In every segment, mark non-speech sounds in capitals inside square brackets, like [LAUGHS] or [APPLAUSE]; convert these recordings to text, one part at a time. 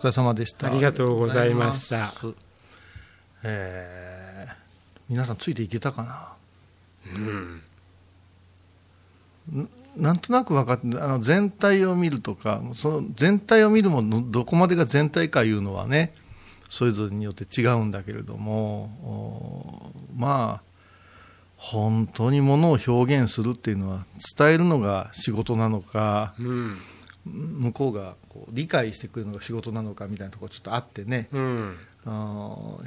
疲れ様でした。ありがとうございました。えー、皆さんついていけたかな？うん。なんとなく分かってあの全体を見るとかその全体を見るものどこまでが全体かいうのはねそれぞれによって違うんだけれどもまあ本当にものを表現するっていうのは伝えるのが仕事なのか、うん、向こうがこう理解してくれるのが仕事なのかみたいなところちょっとあってね、うん、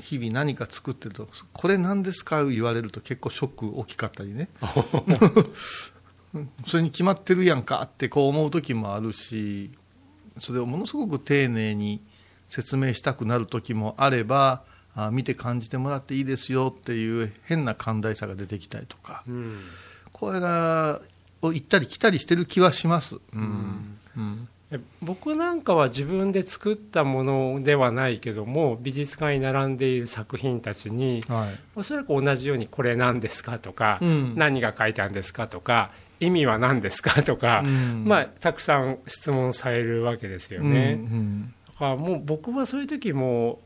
日々何か作ってるとこれ何ですか言われると結構ショック大きかったりね。[LAUGHS] それに決まってるやんかってこう思う時もあるしそれをものすごく丁寧に説明したくなる時もあればあ見て感じてもらっていいですよっていう変な寛大さが出てきたりとか、うん、これがを行ったり来たりしてる気はします。うんうん。僕なんかは自分で作ったものではないけども美術館に並んでいる作品たちに、はい、おそらく同じようにこれ何ですかとか、うん、何が書いてあるんですかとか意味は何ですかとか、うん、まあ、たくさん質問されるわけですよね。うんうん、だからもう僕はそういう時も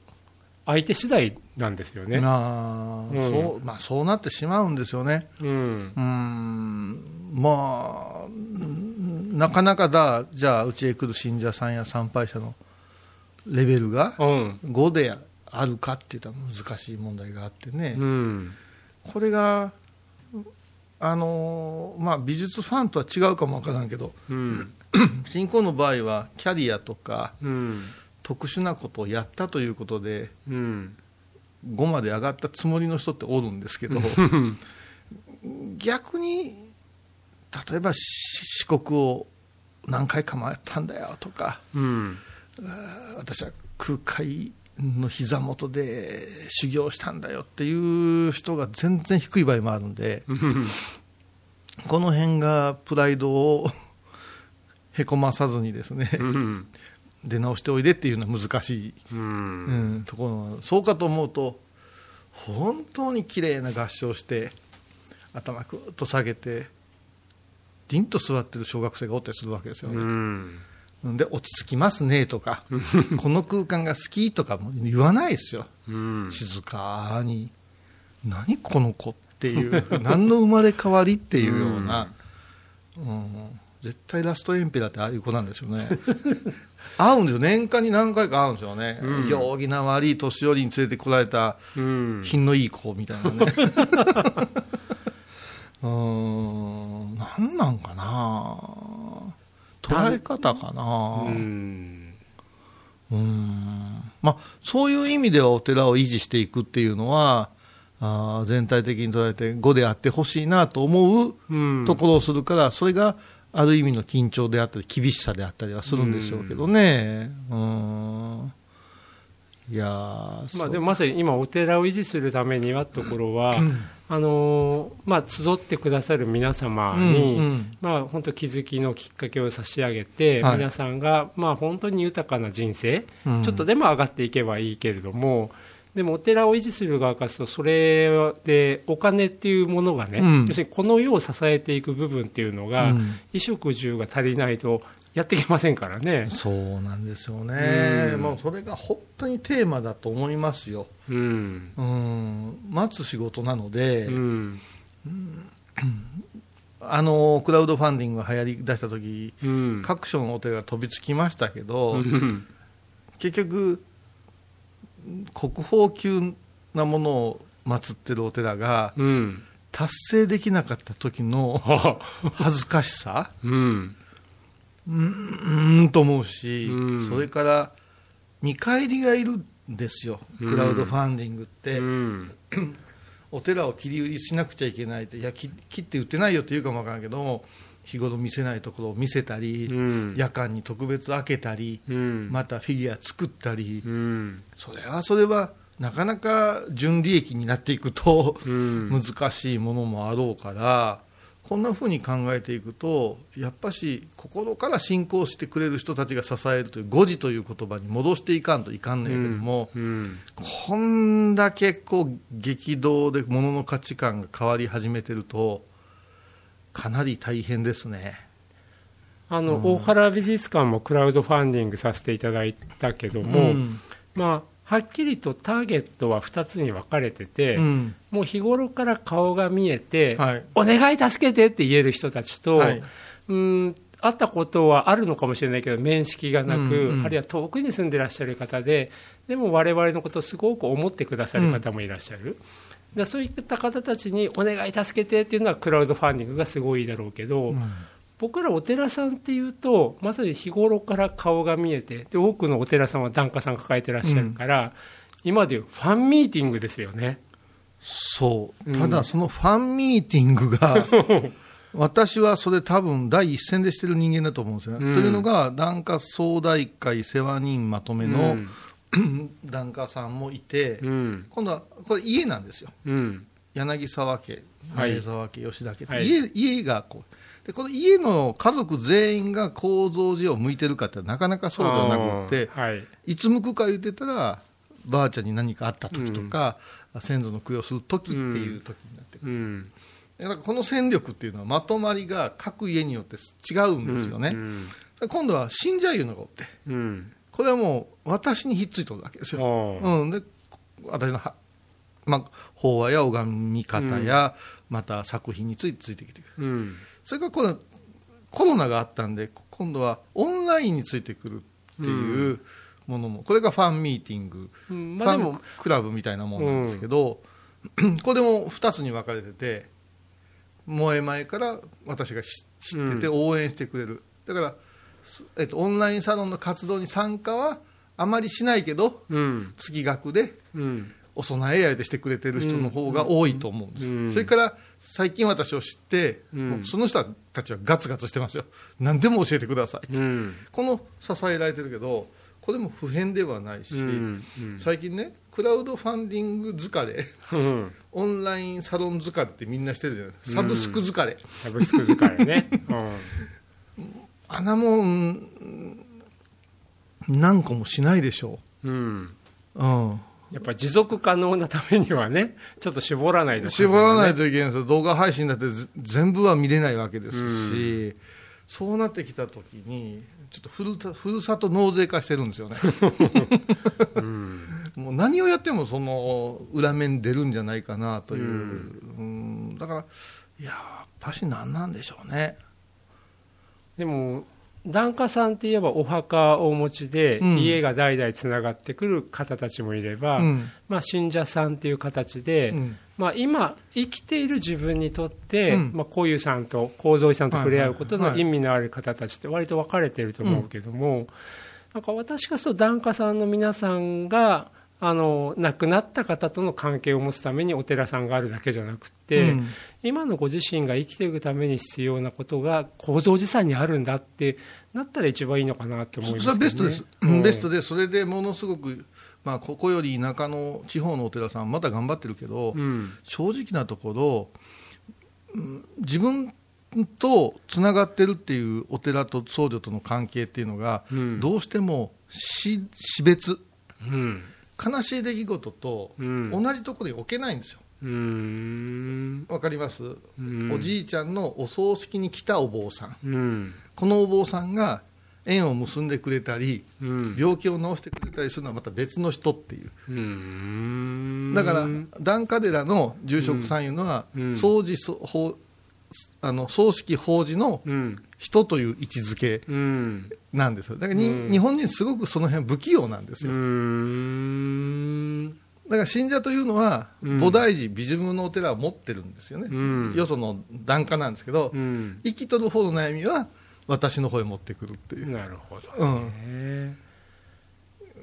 相手次第なんですよね。あうん、そうまあ、そうなってしまうんですよね。うん、うん。まあ、なかなかだ、じゃあ、うちへ来る信者さんや参拝者のレベルが5であるかっていったら難しい問題があってね、うん、これが、あのまあ、美術ファンとは違うかもわからんけど、うん、[CLEARS THROAT] 信仰の場合はキャリアとか、うん。特殊なことをやったということで、うん、5まで上がったつもりの人っておるんですけど逆に例えば四国を何回か回ったんだよとか、うん、私は空海の膝元で修行したんだよっていう人が全然低い場合もあるんでこの辺がプライドをへこまさずにですね、うん。出直しておいでっていうのは難しい、うん、うん、ところそうかと思うと本当に綺麗な合唱して頭くっと下げて凛と座ってる小学生がおったりするわけですよね。うんで落ち着きますねとかこの空間が好きとかも言わないですよ、うん、静かに何この子っていう何の生まれ変わりっていうような、うん、絶対ラストエンペラーってああいう子なんですよね会うんですよ年間に何回か会うんですよね、うん、行儀な悪い年寄りに連れてこられた品のいい子みたいなねうん何なんかな。捉え方かな。うん。まあそういう意味ではお寺を維持していくっていうのはあ全体的に捉えて5であってほしいなと思うところをするから、それがある意味の緊張であったり厳しさであったりはするんでしょうけどね。うん。いやまあ、でもまさに今、お寺を維持するためにはところは、[LAUGHS] あのまあ、集ってくださる皆様に、うんうん、まあ、本当、気づきのきっかけを差し上げて、はい、皆さんが、まあ、本当に豊かな人生、うん、ちょっとでも上がっていけばいいけれども、でもお寺を維持する側からするとそれでお金っていうものがね、うん、要するにこの世を支えていく部分っていうのが、うん、衣食住が足りないとやっていけませんからね。そうなんですよね、うん、もうそれが本当にテーマだと思いますよ、うん、うん。待つ仕事なので、うん、あのクラウドファンディングが流行りだした時、うん、各所のお寺が飛びつきましたけど、結局国宝級なものを祀ってるお寺が、うん、達成できなかった時の [LAUGHS] 恥ずかしさ、うん、うんと思うし、うん、それから見返りがいるんですよ、クラウドファンディングって。[CLEARS THROAT] お寺を切り売りしなくちゃいけないって、いや、切って売ってないよって言うかもわからんけども、日頃見せないところを見せたり、うん、夜間に特別開けたり、うん、またフィギュア作ったり、うん、それはそれはなかなか純利益になっていくと難しいものもあろうから、こんなふうに考えていくとやっぱし心から信仰してくれる人たちが支えるという「誤字」という言葉に戻していかんといかんねんけども、こんだけこう激動で物の価値観が変わり始めてると。かなり大変ですね。あの、大原美術館もクラウドファンディングさせていただいたけども、まあはっきりとターゲットは2つに分かれてて、うん、もう日頃から顔が見えて、はい、お願い助けてって言える人たちと、はい、うん会ったことはあるのかもしれないけど面識がなく、うんうん、あるいは遠くに住んでらっしゃる方ででも我々のことをすごく思ってくださる方もいらっしゃる、うん、そういった方たちにお願い助けてっていうのはクラウドファンディングがすごいだろうけど、うん。僕らお寺さんっていうとまさに日頃から顔が見えてで多くのお寺さんは檀家さん抱えてらっしゃるから、うん、今でいうファンミーティングですよね。そう。ただそのファンミーティングが、[LAUGHS] 私はそれ多分第一線でしてる人間だと思うんですよね。うん、というのが檀家総大会世話人まとめの、うん、檀家さんもいて、うん、今度はこれ家なんですよ、柳沢家前沢家、吉田家、はい、家家がこう。でこの家の家族全員が構造寺を向いてるかってなかなかそうではなくて、はい、いつ向くか言ってたらばあちゃんに何かあった時とか、うん、先祖の供養する時っていう時になってくる、うん、だからこの戦力っていうのはまとまりが各家によって違うんですよね、うん。うん、今度は信者いうのがおって、うん、これはもう私にひっついてるわけですよ、うん、で私のまあ、法話や拝み方や、また作品についてついてきてくる、うん、それからこのコロナがあったんで今度はオンラインについてくるっていうものも、これがファンミーティング、うん。まあ、ファンクラブみたいなものなんですけど、うん、[CLEARS THROAT] これも2つに分かれてて萌え前から私が知ってて応援してくれる、だから、えっと、オンラインサロンの活動に参加はあまりしないけど、月額で、お供えやでしてくれてる人の方が多いと思うんです、うん、それから最近私を知って、うん、その人たちはガツガツしてますよ。何でも教えてください、うん、この支えられてるけどこれも普遍ではないし、最近ねクラウドファンディング疲れ、オンラインサロン疲れってみんなしてるじゃないですか。サブスク疲れ、サブスク疲れね、[LAUGHS] あん。なもん何個もしないでしょう、うん。うん。やっぱ持続可能なためにはね、[LAUGHS] ちょっと絞らないと、ね、絞らないといけないんですよ、動画配信だって全部は見れないわけですし、うん、そうなってきたときに、ちょっとふるふるさと納税化してるんですよね。[LAUGHS] うん、[LAUGHS] もう何をやってもその裏面出るんじゃないかなという、うん、だから、いや、やっぱし何なんでしょうね。でも檀家さんって言えばお墓をお持ちで、家が代々つながってくる方たちもいれば、うん、まあ、信者さんっていう形で、うん、まあ、今生きている自分にとって、うん、まあ、こういうさんと幸三寺さんと触れ合うことの意味のある方たちって割と分かれてると思うけども、なんか私からすると檀家さんの皆さんがあの亡くなった方との関係を持つためにお寺さんがあるだけじゃなくて、うん、今のご自身が生きていくために必要なことが構造寺さんにあるんだってなったら一番いいのかなって思います、ね、それはベストです、うん、ベストでそれでものすごく、まあ、ここより田舎の地方のお寺さんまだ頑張ってるけど、うん、正直なところ自分とつながってるっていうお寺と僧侶との関係っていうのが、どうしても死別、うん悲しい出来事と同じところに置けないんですよ。わかります、おじいちゃんのお葬式に来たお坊さん、このお坊さんが縁を結んでくれたり、病気を治してくれたりするのはまた別の人っていう、だから檀家寺の住職さんいうのは、掃除あの葬式法事の人という位置づけなんですよ。だからに、うん、日本人すごくその辺不器用なんですよ。だから信者というのは菩提寺美術のお寺を持ってるんですよね、うん、よその檀家なんですけど、うん、生きとる方の悩みは私の方へ持ってくるっていう。なるほど、ね、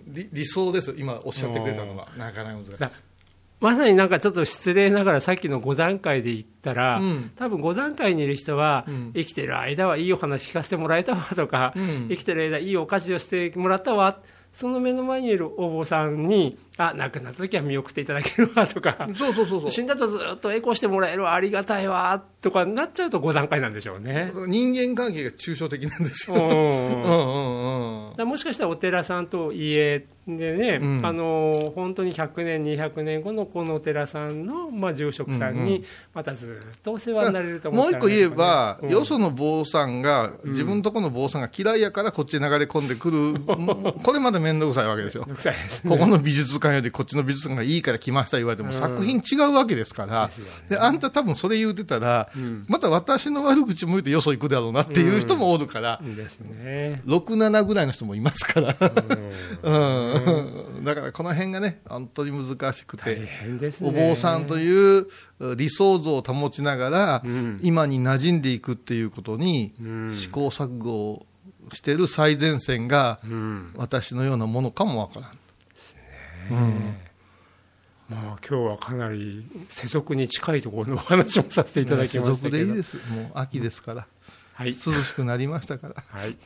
理理想です今おっしゃってくれたのは。なかなか難しいまさになんかちょっと失礼ながらさっきの5段階で言ったら、うん、多分5段階にいる人は、うん、生きてる間はいいお話聞かせてもらえたわとか、うん、生きてる間いいお家事をしてもらったわその目の前にいるお坊さんにあ亡くなった時は見送っていただけるわとかそうそうそうそう。死んだとずっとエコーしてもらえるわありがたいわとかなっちゃうと5段階なんでしょうね。人間関係が抽象的なんですよ、うんうんうん、もしかしたらお寺さんと家でね、うん、あの本当に100年200年後のこのお寺さんの、まあ、住職さんにまたずっとお世話になれると思う、ね、もう一個言えば、うん、よその坊さんが自分のところの坊さんが嫌いやからこっちに流れ込んでくる、[LAUGHS] これまで面倒くさいわけですよ、ね、ここの美術館よりこっちの美術館がいいから来ました言われても、作品違うわけですから、で、あんた多分それ言うてたら、また私の悪口も言うてよそ行くだろうなっていう人もおるから、ですね、6、7ぐらいの人もいますから。うん。だからこの辺がね本当に難しくて、ね、お坊さんという理想像を保ちながら、うん、今に馴染んでいくっていうことに、試行錯誤をしている最前線が、私のようなものかもわからん。まあ、今日はかなり世俗に近いところのお話もさせていただきましたけど。世俗でいいです。もう秋ですから、はい、涼しくなりましたから。はい